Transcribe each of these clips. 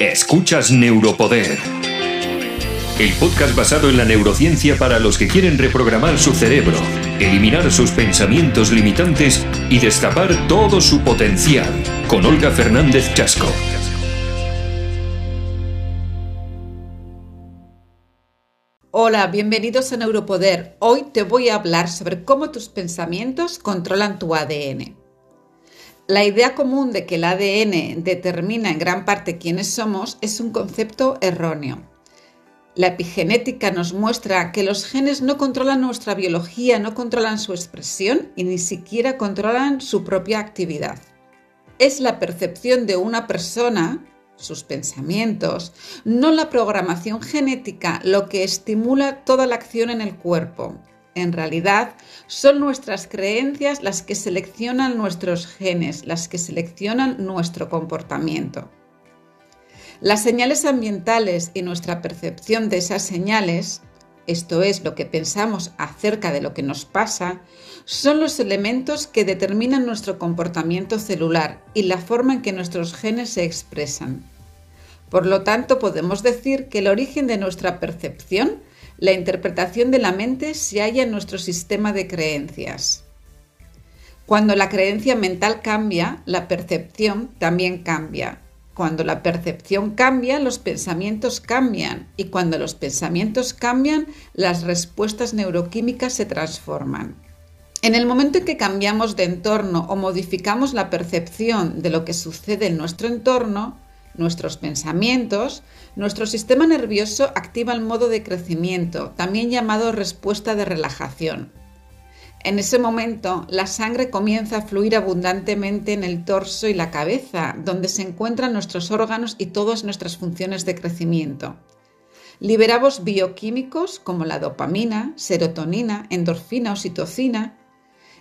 Escuchas Neuropoder. El podcast basado en la neurociencia para los que quieren reprogramar su cerebro, eliminar sus pensamientos limitantes y destapar todo su potencial. Con Olga Fernández Chasco. Hola, bienvenidos a Neuropoder. Hoy te voy a hablar sobre cómo tus pensamientos controlan tu ADN. La idea común de que el ADN determina en gran parte quiénes somos es un concepto erróneo. La epigenética nos muestra que los genes no controlan nuestra biología, no controlan su expresión y ni siquiera controlan su propia actividad. Es la percepción de una persona, sus pensamientos, no la programación genética lo que estimula toda la acción en el cuerpo, en realidad, son nuestras creencias las que seleccionan nuestros genes, las que seleccionan nuestro comportamiento. Las señales ambientales y nuestra percepción de esas señales, esto es lo que pensamos acerca de lo que nos pasa, son los elementos que determinan nuestro comportamiento celular y la forma en que nuestros genes se expresan. Por lo tanto, podemos decir que el origen de nuestra percepción la interpretación de la mente se halla en nuestro sistema de creencias. Cuando la creencia mental cambia, la percepción también cambia. Cuando la percepción cambia, los pensamientos cambian y cuando los pensamientos cambian, las respuestas neuroquímicas se transforman. En el momento en que cambiamos de entorno o modificamos la percepción de lo que sucede en nuestro entorno, nuestros pensamientos, nuestro sistema nervioso activa el modo de crecimiento, también llamado respuesta de relajación. En ese momento, la sangre comienza a fluir abundantemente en el torso y la cabeza, donde se encuentran nuestros órganos y todas nuestras funciones de crecimiento. Liberamos bioquímicos como la dopamina, serotonina, endorfina, oxitocina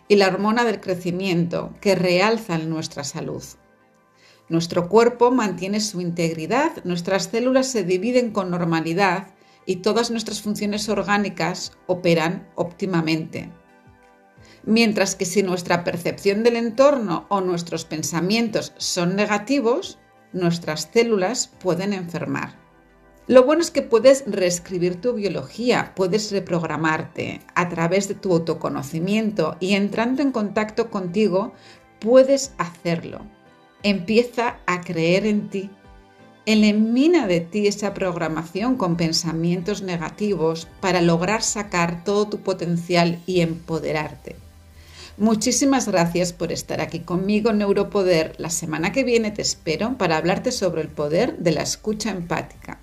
y la hormona del crecimiento, que realzan nuestra salud. Nuestro cuerpo mantiene su integridad, nuestras células se dividen con normalidad y todas nuestras funciones orgánicas operan óptimamente. Mientras que si nuestra percepción del entorno o nuestros pensamientos son negativos, nuestras células pueden enfermar. Lo bueno es que puedes reescribir tu biología, puedes reprogramarte a través de tu autoconocimiento y entrando en contacto contigo, puedes hacerlo. Empieza a creer en ti. Elimina de ti esa programación con pensamientos negativos para lograr sacar todo tu potencial y empoderarte. Muchísimas gracias por estar aquí conmigo, Neuropoder. La semana que viene te espero para hablarte sobre el poder de la escucha empática.